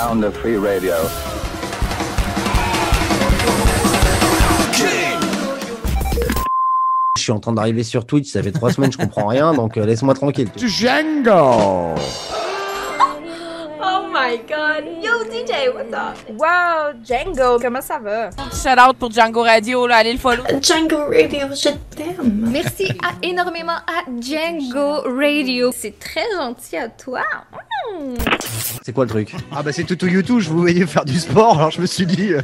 sound of free radio. Je suis en train d'arriver sur Twitch, ça fait trois semaines, je comprends rien, donc euh, laisse-moi tranquille. Django Oh my god. Yo DJ, what's up? Wow, Django, comment ça va? Shout out pour Django Radio, là, allez le follow. Django Radio, je t'aime. Merci à- énormément à Django Radio. C'est très gentil à toi. C'est quoi le truc? Ah bah c'est tout YouTube, je vous voyais faire du sport, alors je me suis dit... euh,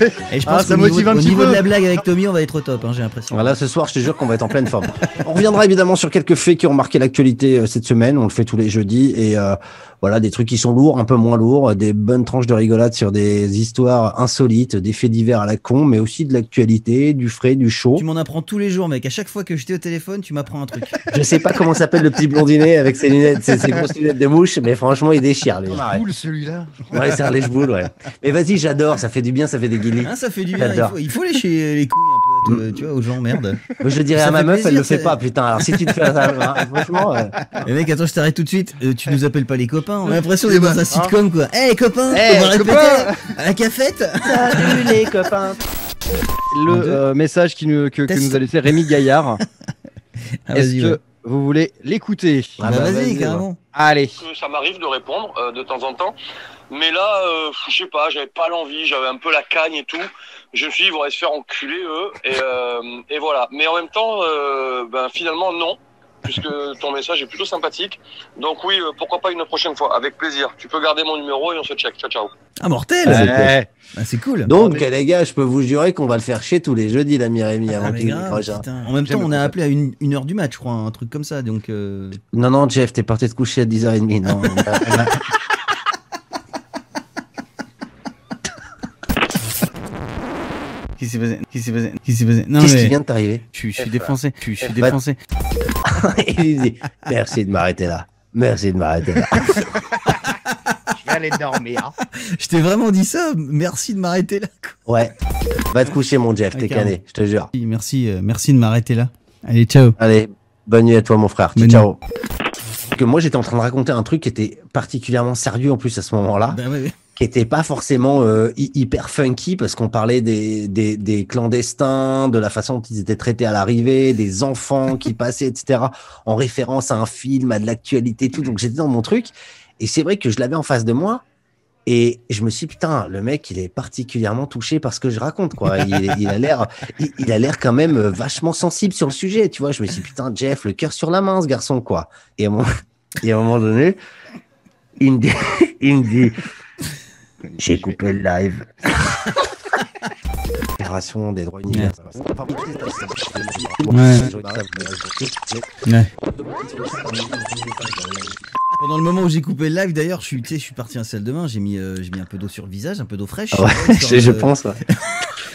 Et je Ah, pense ça qu'au niveau, motive un au petit niveau peu. de la blague avec Tommy, on va être au top, hein, j'ai l'impression. Voilà, ce soir, je te jure qu'on va être en pleine forme. On reviendra évidemment sur quelques faits qui ont marqué l'actualité euh, cette semaine. On le fait tous les jeudis et euh, voilà, des trucs qui sont lourds, un peu moins lourds, des bonnes tranches de rigolade sur des histoires insolites, des faits divers à la con, mais aussi de l'actualité, du frais, du chaud. Tu m'en apprends tous les jours, mec. À chaque fois que j'étais au téléphone, tu m'apprends un truc. Je sais pas comment s'appelle le petit blondinet avec ses lunettes, ses, ses grosses lunettes de mouche, mais franchement, il déchire. Les... Cool celui-là Ouais, c'est un lèche-boule, ouais. Mais vas-y, j'adore, ça fait du bien, ça fait des guilis. Hein, ça fait du bien. Il J'adore. faut, il faut lécher les couilles tout- tu vois, aux gens, merde. Moi, je dirais Ça à ma meuf, elle plaisir, le fait pas, putain. Alors si tu te fais ça, hein, franchement. euh, Mais mec, attends, je t'arrête tout de suite. Euh, tu nous appelles pas les copains. On a l'impression d'être dans un Hein sitcom, quoi. Eh, les copains, Eh, on va copains répéter à la cafette. Salut les copains. Le euh, message qui nous, que, nous a laissé Rémi Gaillard, Ah, est-ce que ouais. vous voulez l'écouter Ah Bah, bah, vas-y, carrément. Allez que ça m'arrive de répondre euh, de temps en temps? Mais là, euh, je sais pas, j'avais pas l'envie, j'avais un peu la cagne et tout. Je me suis dit, ils vont aller se faire enculer eux. Et, euh, et voilà. Mais en même temps, euh, ben, finalement, non. Puisque ton message est plutôt sympathique. Donc oui, euh, pourquoi pas une prochaine fois, avec plaisir. Tu peux garder mon numéro et on se check. Ciao, ciao. Ah, mortel. Ouais. Ah, c'est cool. Donc, les gars, je peux vous jurer qu'on va le faire chier tous les jeudis, l'ami Rémi, Ah, avant mais qu'il hein. En même temps, on a appelé à une, une heure du match, je crois, un truc comme ça. Donc, euh, Non, non, Jeff, t'es parti te coucher à 10h30. Non, Qu'est-ce qui s'est passé Qu'est-ce qui s'est passé Qu'est-ce qui s'est passé Non, Qu'est-ce mais qui vient de t'arriver je, suis- défoncé. Je, suis- Bah, défoncé. Il dit Merci de m'arrêter là. Merci de m'arrêter là. Je vais aller dormir. Je t'ai vraiment dit ça. Merci de m'arrêter là. quoi. Ouais. Va te coucher, mon Jeff, t'es D'accord. cané, je te jure. Merci, euh, merci de m'arrêter là. Allez, ciao. Allez, bonne nuit à toi, mon frère. Ciao, Bonne ciao. Que moi, j'étais en train de raconter un truc qui était particulièrement sérieux en plus à ce moment-là. Bah ouais, ouais. Qui était pas forcément euh, hy- hyper funky parce qu'on parlait des, des, des clandestins, de la façon dont ils étaient traités à l'arrivée, des enfants qui passaient, etc., en référence à un film, à de l'actualité, tout. Donc j'étais dans mon truc. Et c'est vrai que je l'avais en face de moi. Et je me suis dit, putain, le mec, il est particulièrement touché par ce que je raconte, quoi. Il, il a l'air, il, il a l'air quand même vachement sensible sur le sujet, tu vois. Je me suis dit, putain, Jeff, le cœur sur la main, ce garçon, quoi. Et à un moment, et à un moment donné, il me dit, il me dit, j'ai coupé le live. Fédération des droits universels. Ouais. Pendant le moment où j'ai coupé le live, d'ailleurs, je suis, je suis parti à la salle de bain, j'ai mis, euh, j'ai mis un peu d'eau sur le visage, un peu d'eau fraîche. Ouais, je, je de- pense. ouais.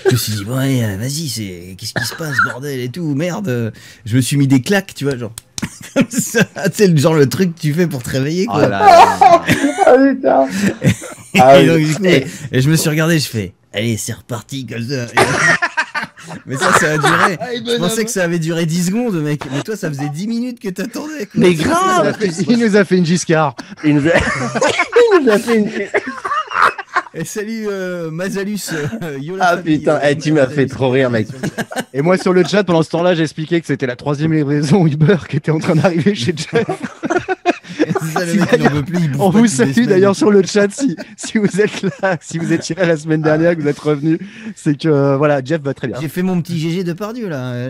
Je me suis dit, ouais, euh, vas-y, c'est, qu'est-ce qui se passe, bordel et tout, merde. Je me suis mis des claques, tu vois, genre. Comme ça, sais, le genre le truc que tu fais pour te réveiller, quoi. Oh là là. Et, Ah oui. donc, du coup, et, et je me suis regardé, je fais, allez, c'est reparti, comme ça. Mais ça, ça a duré. Je pensais que ça avait duré 10 secondes, mec. Mais toi, ça faisait 10 minutes que t'attendais. Mais Il nous, grave fait, il nous a fait une Giscard. Il nous a, il nous a fait une... Et salut euh, Mazalus. euh, Ah putain, euh, eh, tu m'as fait trop rire, mec. Et moi sur le chat, pendant ce temps-là, j'ai expliqué que c'était la troisième livraison Uber qui était en train d'arriver chez Jeff. Ça, mec, veut plus. On vous salue d'ailleurs sur le chat si, si vous êtes là, si vous étiez là la semaine dernière, que vous êtes revenu, c'est que euh, voilà, Jeff va très bien. J'ai fait mon petit GG de Pardieu là.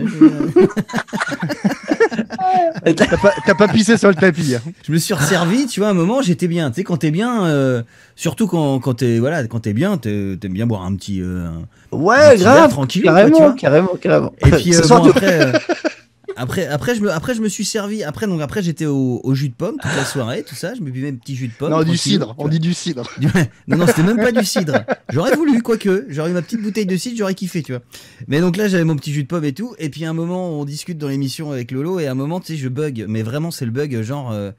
T'as pas, pissé sur le tapis. hein. Je me suis resservi, tu vois, à un moment, j'étais bien. Tu sais, quand t'es bien, euh, surtout quand, quand t'es voilà, quand bien, t'aimes bien boire un petit. euh, Ouais, Un petit verre grave. tranquille, quoi, tu carrément, vois. carrément, carrément. Et puis euh, bon, après, après, après, je me, après, je me suis servi. Après, donc après, j'étais au, au jus de pomme toute la soirée, tout ça. Je me buvais un petit jus de pomme. Non, du cidre, on dit du cidre. Du- Non, non, c'était même pas du cidre. J'aurais voulu, quoique. J'aurais eu ma petite bouteille de cidre, j'aurais kiffé, tu vois. Mais donc là, j'avais mon petit jus de pomme et tout. Et puis à un moment, on discute dans l'émission avec Lolo. Et à un moment, tu sais, je bug. Mais vraiment, c'est le bug, genre, euh,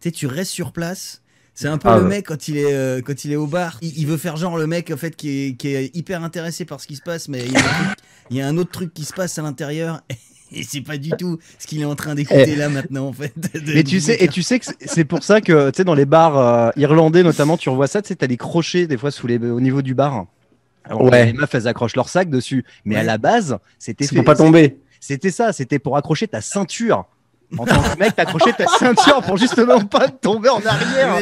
tu sais, tu restes sur place. C'est un peu Ah le mec quand il est euh, quand il est au bar, il, il veut faire genre le mec en fait qui est, qui est hyper intéressé par ce qui se passe, mais il y, a un truc- il y a un autre truc qui se passe à l'intérieur. Et c'est pas du tout ce qu'il est en train d'écouter Eh. là maintenant en fait. de- Mais tu du sais, bouquin. et tu sais que c'est- pour ça que, tu sais, dans les bars euh, irlandais notamment, tu revois ça, tu sais, t'as des crochets des fois sous les, au niveau du bar. Alors, Ouais. Les meufs, elles accrochent leur sac dessus. Mais à la base, c'était pour pas tomber. C'était ça, c'était pour accrocher ta ceinture. En tant que mec, t'accrochais ta ceinture pour justement pas tomber en arrière.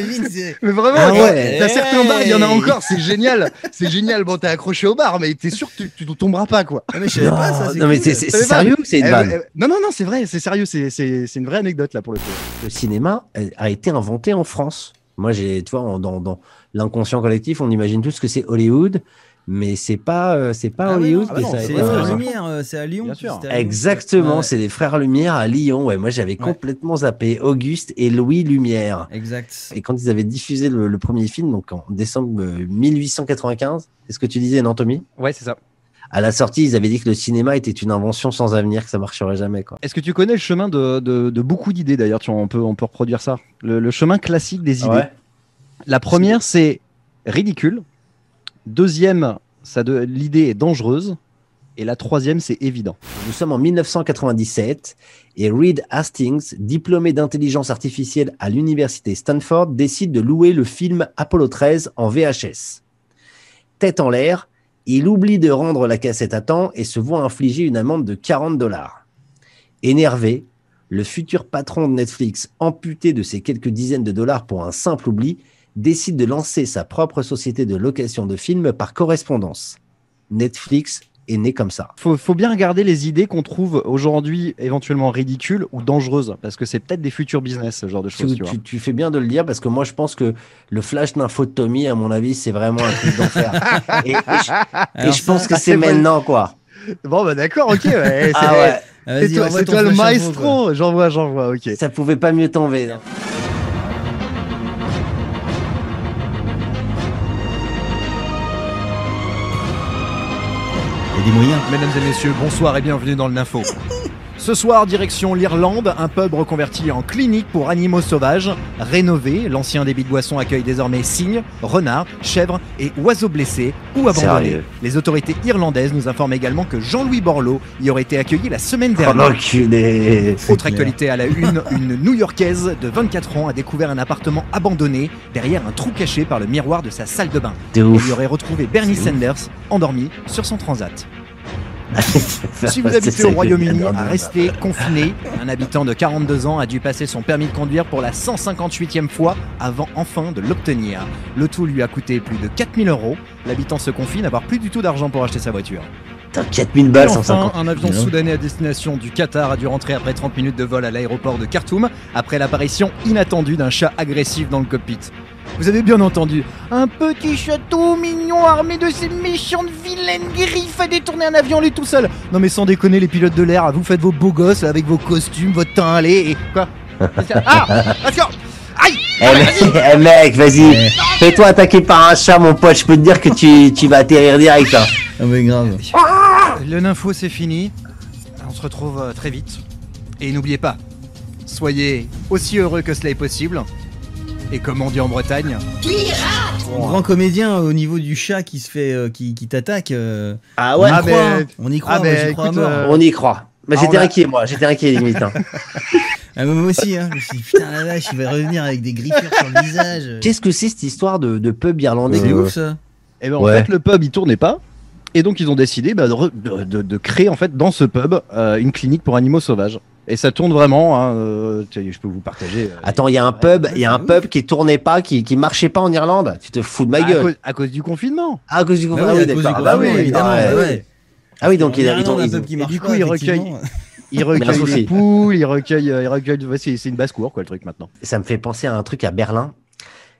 Mais vraiment, Ah ouais. t'as certains bars, il y en a encore, c'est génial. C'est génial. Bon, t'es accroché au bar, mais t'es sûr que tu, tu ne tomberas pas, quoi. Ah, mais je savais pas ça. Non, c'est non, mais sérieux ou c'est une Eh, vanne eh, non, non, non, c'est vrai, c'est sérieux, c'est- c'est c'est une vraie anecdote là pour le coup. Le cinéma euh, a été inventé en France. Moi, j'ai, tu vois, dans, dans l'inconscient collectif, on imagine tous que c'est Hollywood, mais c'est pas, euh, c'est pas Ah Hollywood non, que non, ça a C'est les frères. Lumière, euh, c'est à Lyon. Bien sûr. c'était à Lyon. Exactement, Ouais, c'est les frères Lumière à Lyon. Ouais, moi j'avais Ouais. complètement zappé Auguste et Louis Lumière. Exact. Et quand ils avaient diffusé le, le premier film, donc en décembre euh, 1895, c'est ce que tu disais, non, Tommy? Ouais, c'est ça. À la sortie, ils avaient dit que le cinéma était une invention sans avenir, que ça marcherait jamais, quoi. Est-ce que tu connais le chemin de, de- de beaucoup d'idées d'ailleurs tu- on peut, on peut reproduire ça. Le, le chemin classique des idées. La première, c'est ridicule. Deuxième, l'idée est dangereuse. Et la troisième, c'est évident. Nous sommes en 1997 et Reed Hastings, diplômé d'intelligence artificielle à l'université Stanford, décide de louer le film Apollo 13 en VHS. Tête en l'air, il oublie de rendre la cassette à temps et se voit infliger une amende de 40 dollars. Énervé, le futur patron de Netflix, amputé de ses quelques dizaines de dollars pour un simple oubli, décide de lancer sa propre société de location de films par correspondance. Netflix est né comme ça. Faut, faut bien regarder les idées qu'on trouve aujourd'hui éventuellement ridicules ou dangereuses, parce que c'est peut-être des futurs business, ce genre de choses. Tu, fais bien de le dire parce que moi je pense que le flash d'info de Tommy, à mon avis, c'est vraiment un truc d'enfer. et, et je, et Alors je pense que c'est maintenant quoi. Bon, bah d'accord, ok. ouais, Ah c'est- ouais, C'est toi, le maestro. J'en vois, j'en vois, ok. ça pouvait pas mieux tomber. hein. Mesdames et messieurs, bonsoir et bienvenue dans le Nympho. Ce soir, direction l'Irlande, un pub reconverti en clinique pour animaux sauvages. Rénové, l'ancien débit de boissons accueille désormais cygnes, renards, chèvres et oiseaux blessés ou abandonnés. Sérieux Les autorités irlandaises nous informent également que Jean-Louis Borloo y aurait été accueilli la semaine Oh dernière. Autre actualité à la une, une New-Yorkaise de 24 ans a découvert un appartement abandonné derrière un trou caché par le miroir de sa salle de bain. Ouf. y aurait retrouvé Bernie. Sanders endormi sur son transat. Si vous habitez au Royaume-Uni, restez confiné. Un habitant de 42 ans a dû passer son permis de conduire pour la 158e fois avant enfin de l'obtenir. Le tout lui a coûté plus de 4000 euros. L'habitant se confie n'avoir plus du tout d'argent pour acheter sa voiture. Putain, 4000 Et balles, enfin, 150. un avion soudanais à destination du Qatar a dû rentrer après 30 minutes de vol à l'aéroport de Khartoum après l'apparition inattendue d'un chat agressif dans le cockpit. Vous avez bien entendu. Un petit château mignon armé de ces méchantes vilaines griffes a détourné un avion lui tout seul. Non mais sans déconner les pilotes de l'air, vous faites vos beaux gosses avec vos costumes, votre teint allé et quoi Ah Attention Aïe Eh mec, eh, mec, vas-y. Fais-toi attaquer par un chat, mon pote. Je peux te dire que tu, tu vas atterrir direct. hein. Ah, mais grave. Le nympho c'est fini. On se retrouve euh, très vite. Et n'oubliez pas, soyez aussi heureux que cela est possible. Et comme on dit en Bretagne, Grand comédien au niveau du chat qui se fait, euh, qui, qui t'attaque. euh, Ah on ouais, y Ah, croit, mais- hein. on y croit, Ah, moi, mais j'y crois à écoute, mort. euh, on y croit. Mais Ah, j'étais on a- inquiet, moi. J'étais inquiet limite. hein. Ah, mais moi aussi, hein. je me suis dit, putain la vache, il va revenir avec des griffures sur le visage. Qu'est-ce que c'est cette histoire de, de pub irlandais C'est Euh, ouf ça. Eh ben, en Ouais. fait, le pub il tournait pas. Et donc ils ont décidé bah, de, re- de- de- de créer en fait dans ce pub euh, une clinique pour animaux sauvages. Et ça tourne vraiment. hein, euh, je peux vous partager. euh, Attends, il y a un Ouais, pub, il y a un pub qui tournait pas, qui, qui marchait pas en Irlande. Tu te fous de ma à, gueule. cause, à cause du confinement. Ah, à cause du Bah confinement. oui, ah oui, cause d'accord. du Ah bah confinement, oui, évidemment. ouais. bah ouais. Ah oui, donc il a ils ont- ils ont- du coup, pas, il recueille- effectivement. Il recueille les poules, il recueille, euh, il recueille. c'est une basse cour quoi le truc maintenant. ça me fait penser à un truc à Berlin.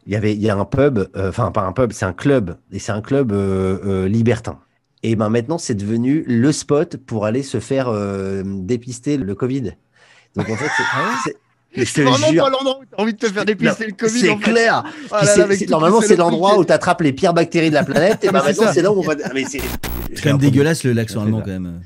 Il y avait, il y a un pub, euh, enfin pas un pub, c'est un club, et c'est un club euh, euh, libertin. Et ben maintenant, c'est devenu le spot pour aller se faire euh, dépister le Covid. Donc en fait, c'est- c'est- je te jure, l'endroit où t'as envie de te faire dépister le Covid. c'est en fait. clair. Ah là là, c'est- c'est- toutes normalement, c'est l'endroit où tu attrapes les pires bactéries de la planète. Et Ah, ben c'est maintenant, c'est là où on va. Ah, mais c'est- C'est quand même dégueulasse le l'accent C'est allemand quand même.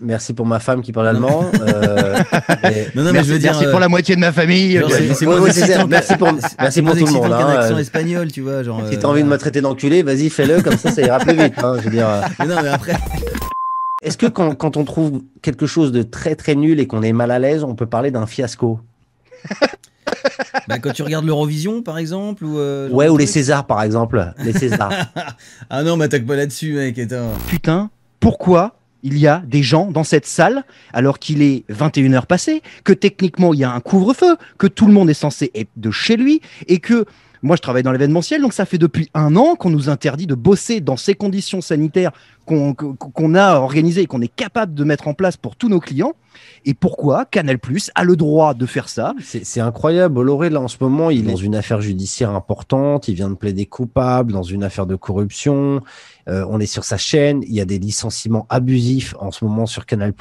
Merci pour ma femme qui parle allemand. euh, mais- Non, non, mais merci, je veux dire. merci euh, pour la moitié de ma famille. genre, Ouais, ouais, ça. Merci pour- merci tout le monde, hein, accent euh. espagnol, tu vois. Genre, Si euh, t'as envie de me traiter d'enculé, vas-y, fais-le, comme ça, ça ira plus vite. hein, je veux dire. euh. Mais non, mais après. Est-ce que quand, quand on trouve quelque chose de très très nul et qu'on est mal à l'aise, on peut parler d'un fiasco? Bah, quand tu regardes l'Eurovision, par exemple, ou. euh, Ouais, ou les. Césars par exemple. Les Césars. Ah non, m'attaque pas là-dessus, mec. Attends. Putain, pourquoi il y a des gens dans cette salle alors qu'il est 21h passé, que techniquement il y a un couvre-feu, que tout le monde est censé être de chez lui et que moi je travaille dans l'événementiel donc ça fait depuis un an qu'on nous interdit de bosser dans ces conditions sanitaires qu'on a organisées et qu'on est capable de mettre en place pour tous nos clients. Et pourquoi Canal Plus a le droit de faire ça? C'est incroyable. Bolloré, là, en ce moment, il est dans une affaire judiciaire importante. Il vient de plaider coupable dans une affaire de corruption. Euh, on est sur sa chaîne. Il y a des licenciements abusifs en ce moment sur Canal+.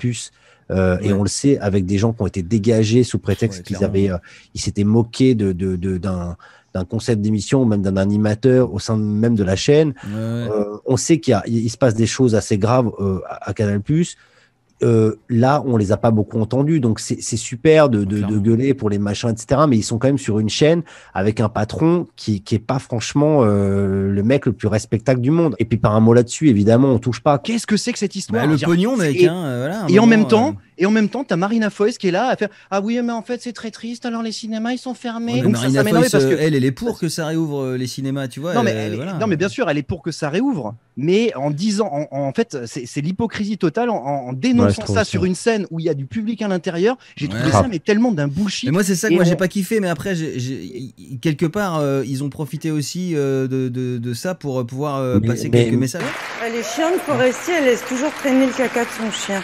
Euh, Et on le sait avec des gens qui ont été dégagés sous prétexte Ouais, qu'ils avaient, euh, ils s'étaient moqués de, de, de- d'un, d'un concept d'émission ou même d'un animateur au sein même de la chaîne. Ouais, ouais. Euh, on sait qu'il y a- il se passe des choses assez graves euh, à, à Canal+. Euh, là, on les a pas beaucoup entendus, donc c'est super de, de, de Clairement. gueuler pour les machins, etc. Mais ils sont quand même sur une chaîne avec un patron qui, qui est pas franchement euh, le mec le plus respectable du monde. Et puis par un mot là-dessus, évidemment, on touche pas. Qu'est-ce que c'est que cette histoire? Bah, le pognon, mec. Et- hein, voilà, en même temps, euh, et en même temps, t'as Marina Foïs qui est là à faire ah oui mais en fait c'est très triste alors les cinémas ils sont fermés ouais, donc ça, Marina ça parce que euh, elle, elle est pour que ça réouvre euh, les cinémas, tu vois. non mais, euh, elle est- voilà. non mais bien sûr elle est pour que ça réouvre mais en disant en, en fait c'est l'hypocrisie totale en, dénonçant ça aussi. sur une scène où il y a du public à l'intérieur j'ai trouvé Ouais. ça mais tellement d'un bullshit Mais moi, c'est ça que Et moi, j'ai pas kiffé, mais après, j'ai- j'ai- quelque part, euh, ils ont profité aussi euh, de, de, de ça pour pouvoir euh, Mais- passer mais- quelques messages. Elle est chiante forestier, elle laisse toujours traîner le caca de son chien.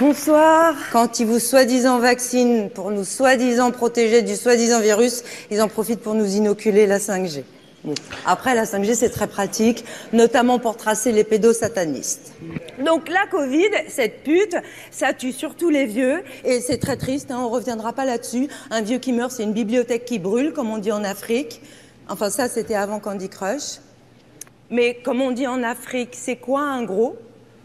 Bonsoir. Quand ils vous soi-disant vaccinent pour nous soi-disant protéger du soi-disant virus, ils en profitent pour nous inoculer la 5G. Bon. Après, la 5G, c'est très pratique, notamment pour tracer les pédosatanistes. Donc la Covid, cette pute, ça tue surtout les vieux, et c'est très triste, hein, on reviendra pas là-dessus. Un vieux qui meurt, c'est une bibliothèque qui brûle, comme on dit en Afrique. Enfin, ça, c'était avant Candy Crush. Mais comme on dit en Afrique, c'est quoi un gros?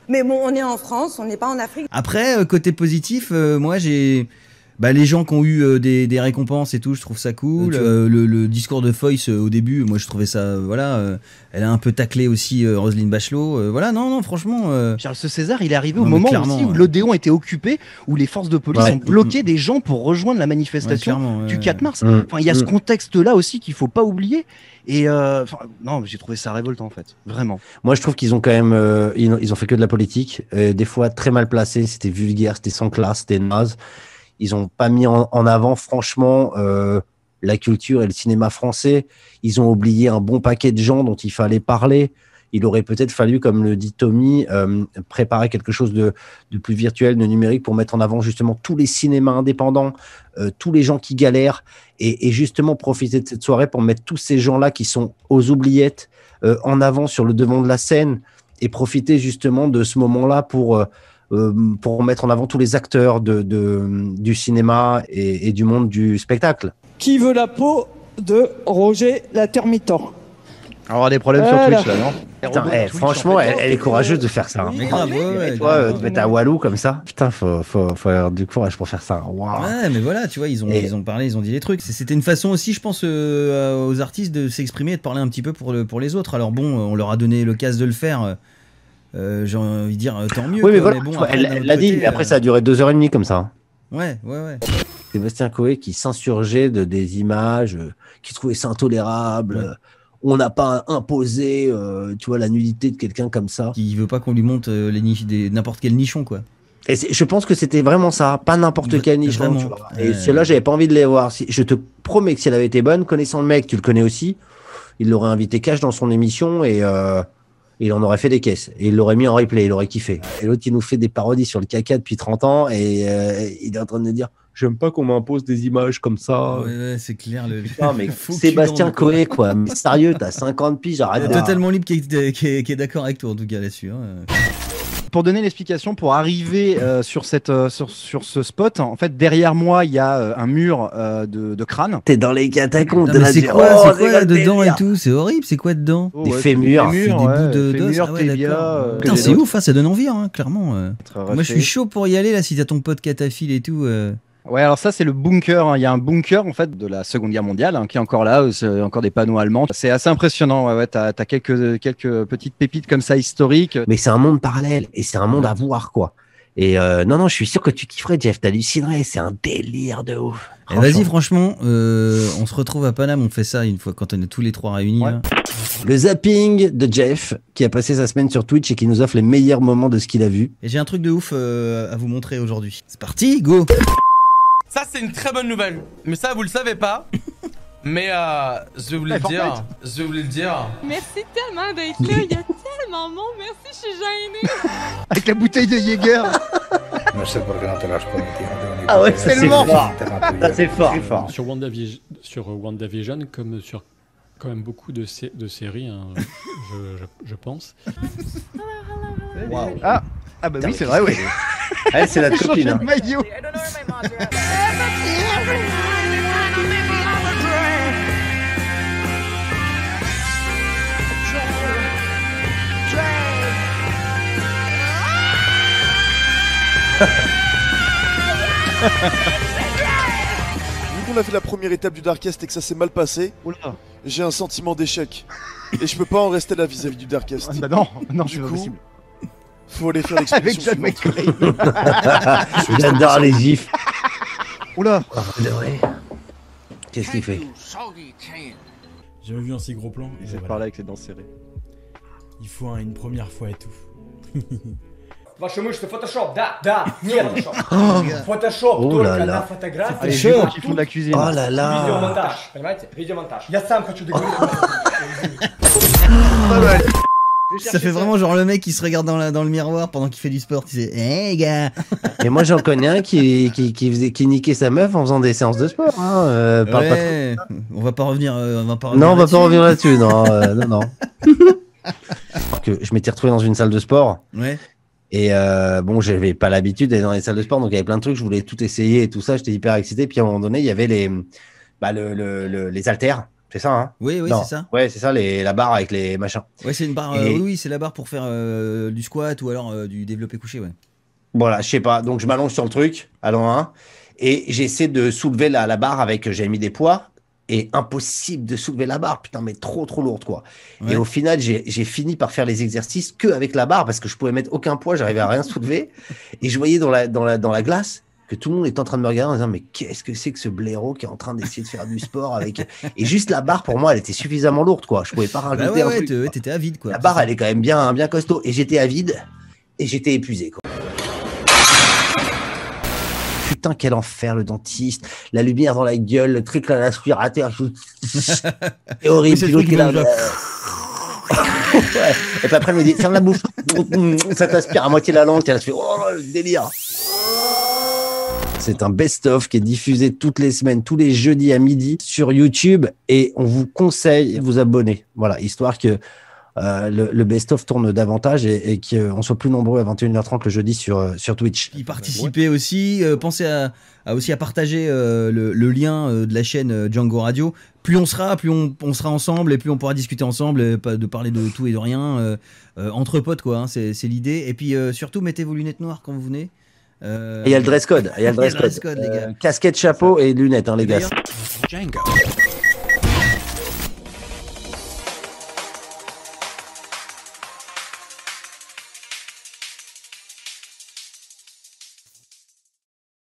Mais bon, on est en France, on n'est pas en Afrique. Après, euh, côté positif, euh, moi, j'ai. Bah, les gens qui ont eu euh, des, des récompenses et tout, je trouve ça cool. Euh, Euh, le, le discours de Foyce euh, au début, moi je trouvais ça, euh, voilà, euh, elle a un peu taclé aussi euh, Roselyne Bachelot. euh, voilà, non, non, franchement, euh, Charles César, il est arrivé Non, au moment aussi où ouais. l'Odéon était occupé, où les forces de police Ouais. ont bloqué des gens pour rejoindre la manifestation ouais, du ouais. 4 mars. Mmh. Enfin, il y a ce Mmh. contexte-là aussi qu'il faut pas oublier. Et euh, enfin, non, j'ai trouvé ça révoltant en fait, vraiment. Moi, je trouve qu'ils ont quand même, euh, ils, ont, ils ont fait que de la politique, euh, des fois très mal placé, c'était vulgaire, c'était sans classe, c'était naze. Ils ont pas mis en, avant, franchement, euh, la culture et le cinéma français. Ils ont oublié un bon paquet de gens dont il fallait parler. Il aurait peut-être fallu, comme le dit Tommy, euh, préparer quelque chose de, de plus virtuel, de numérique, pour mettre en avant justement tous les cinémas indépendants, euh, tous les gens qui galèrent, et, justement profiter de cette soirée pour mettre tous ces gens-là qui sont aux oubliettes en avant sur le devant de la scène et profiter justement de ce moment-là pour, pour mettre en avant tous les acteurs de, de- du cinéma et, et du monde du spectacle. Qui veut la peau de Roger la Termitan Alors des problèmes Voilà. sur Twitch là, non? Putain, eh, franchement, elle, elle est courageuse de faire ça. hein. Mais grave, ouais, ouais, Et toi, euh, grave. te mettre à Walou comme ça, putain, faut, faut, faut avoir du courage pour faire ça. Ouais, mais voilà, tu vois, ils ont, Et- ils ont parlé, ils ont dit les trucs. C'était une façon aussi, je pense, euh, aux artistes de s'exprimer et de parler un petit peu pour, le, pour les autres. Alors bon, euh, on leur a donné le casse de le faire. Euh, euh, J'ai envie de dire, euh, tant mieux. Oui, mais quoi, voilà, bon, vois, après, elle l'a dit, mais après, euh, ça a duré deux heures et demie comme ça. Ouais, ouais, ouais. Sébastien Coé qui s'insurgeait de des images, euh, qui trouvait ça intolérable. Ouais. euh, on n'a pas imposé, euh, tu vois, la nudité de quelqu'un comme ça. Qui veut pas qu'on lui monte euh, n'importe quel nichon, quoi. Et je pense que c'était vraiment ça, pas n'importe quel nichon. vraiment. tu vois. Et Ouais. celle-là, j'avais pas envie de les voir. Si- Je te promets que si elle avait été bonne, connaissant le mec, tu le connais aussi, il l'aurait invité cash dans son émission et euh, il en aurait fait des caisses. Et il l'aurait mis en replay, il aurait kiffé. Et l'autre, il nous fait des parodies sur le caca depuis 30 ans et euh, il est en train de nous dire J'aime pas qu'on m'impose des images comme ça. Ouais, ouais, c'est clair. Le... Putain, mais Sébastien Coé, quoi. Mais sérieux, t'as 50 piges, arrête totalement libre qui est, qui est- qui est d'accord avec toi, en tout cas, là-dessus. hein. Pour donner l'explication, pour arriver euh, sur, cette, euh, sur, sur ce spot, en fait, derrière moi, il y a euh, un mur euh, de, de crâne. T'es dans les catacombes. De la c'est quoi, Oh, c'est quoi dedans et tout C'est horrible, c'est quoi dedans? Oh, Des ouais, fémurs. des bouts de d'os. fémurs, Ah ouais, c'est ouf, hein, ça donne envie, hein, clairement. Moi, je suis chaud pour y aller, là, si t'as ton pote catafile et tout. Ouais, alors ça, c'est le bunker. hein. Il y a un bunker, en fait, de la Seconde Guerre mondiale, hein, qui est encore là, euh, c'est encore des panneaux allemands. C'est assez impressionnant. Ouais, ouais, t'as as quelques, quelques petites pépites comme ça historiques. Mais c'est un monde parallèle et c'est un monde à voir, quoi. Et euh, non, non, je suis sûr que tu kifferais, Jeff. T'hallucinerais. C'est un délire de ouf. Eh, Vas-y, franchement, euh, on se retrouve à Paname, on fait ça une fois quand on est tous les trois réunis. là. Le zapping de Jeff, qui a passé sa semaine sur Twitch et qui nous offre les meilleurs moments de ce qu'il a vu. Et j'ai un truc de ouf euh, à vous montrer aujourd'hui. C'est parti, go Ça, c'est une très bonne nouvelle. Mais ça, vous le savez pas. Mais euh, je vais vous le Eh, dire. Je vais vous le dire. Merci tellement d'être là. Il y a tellement de monde. Merci, je suis gênée. Avec la bouteille de Jäger. Ah ouais, c'est le mort. c'est fort. Sur WandaVision, sur WandaVision, comme sur quand même beaucoup de, sé- de séries, hein, je, je- je pense. Ah, ah bah oui, c'est vrai, oui. Elle, c'est la copine. hein. de maillot. Vu qu'on a fait la première étape du Darkest et que ça s'est mal passé, j'ai un sentiment d'échec. Et je peux pas en rester là vis-à-vis du Darkest. Bah non, non, Du c'est pas coup, possible. Faut aller faire Avec l'expédition John suivante. McClane. J'adore les gifs. Oula. Qu'est-ce qu'il fait J'ai jamais vu un si gros plan. et C'est voilà. par là avec ses dents serrées. Il faut un- une première fois et tout. Вашу мышцы Photoshop, да, да, не Photoshop. Oh. Photoshop Oh только là на là. фотографии. Ah, les vieux qui font de la cuisine. Oh là là. Видеомонтаж, понимаете? Видеомонтаж. Я сам хочу договориться. Ça fait vraiment genre le mec qui se regarde dans, la- dans le miroir pendant qu'il fait du sport. Tu sais, hé gars Et moi, j'en connais un qui, qui, qui, faisait, qui niquait sa meuf en faisant des séances de sport. Hein. euh, parle pas trop. Ouais, on va pas revenir. euh, on va pas revenir Non, on va pas là-dessus. revenir là-dessus. Non, euh, non, non. que je m'étais retrouvé dans une salle de sport. Ouais. Et euh, bon, j'avais pas l'habitude d'aller dans les salles de sport, donc il y avait plein de trucs, je voulais tout essayer et tout ça, j'étais hyper excité. Puis à un moment donné, il y avait les, bah, le, le- le- les haltères, c'est ça, hein Oui, oui, c'est ça. Ouais, c'est ça, les, la barre avec les machins. Ouais, c'est une barre. euh, oui, oui, c'est la barre pour faire euh, du squat ou alors euh, du développé couché, ouais. Voilà, je sais pas. Donc je m'allonge sur le truc, à l'an 1, et j'essaie de soulever la, la barre avec, j'ai mis des poids, et impossible de soulever la barre, putain, mais trop trop lourde quoi. Ouais. Et au final, j'ai j'ai fini par faire les exercices que avec la barre parce que je pouvais mettre aucun poids, j'arrivais à rien soulever, et je voyais dans la, dans, la, dans la glace que tout le monde est en train de me regarder en disant mais qu'est-ce que c'est que ce blaireau qui est en train d'essayer de faire du sport avec et juste la barre pour moi elle était suffisamment lourde quoi je pouvais pas rajouter Bah ouais, un ouais, truc, t'étais avide quoi. la barre elle est quand même bien bien costaud et j'étais avide et j'étais épuisé quoi putain quel enfer le dentiste la lumière dans la gueule le truc là l'aspirateur c'est horrible Oui, c'est Puis le l'autre truc qui est là, qui mange, Ouais. Et puis après, elle me dit, ferme la bouche. Ça t'aspire à moitié la langue. T'es là, tu fais, oh, le délire. C'est un best-of qui est diffusé toutes les semaines, tous les jeudis à midi sur YouTube. Et on vous conseille de vous abonner. Voilà, histoire que euh, le, le best-of tourne davantage et, et qu'on soit plus nombreux à 21h30 le jeudi sur, euh, sur Twitch. Y participer aussi. euh, pensez à, à aussi à partager euh, le, le lien euh, de la chaîne euh, Django Radio. Plus on sera, plus on, on sera ensemble et plus on pourra discuter ensemble, et pas de parler de tout et de rien euh, euh, entre potes quoi. hein, c'est c'est l'idée. Et puis euh, surtout mettez vos lunettes noires quand vous venez. Euh, Et il y a le dress code. Il y a le dress code. les gars. Euh, casquette, chapeau et lunettes, hein, les gars. Django.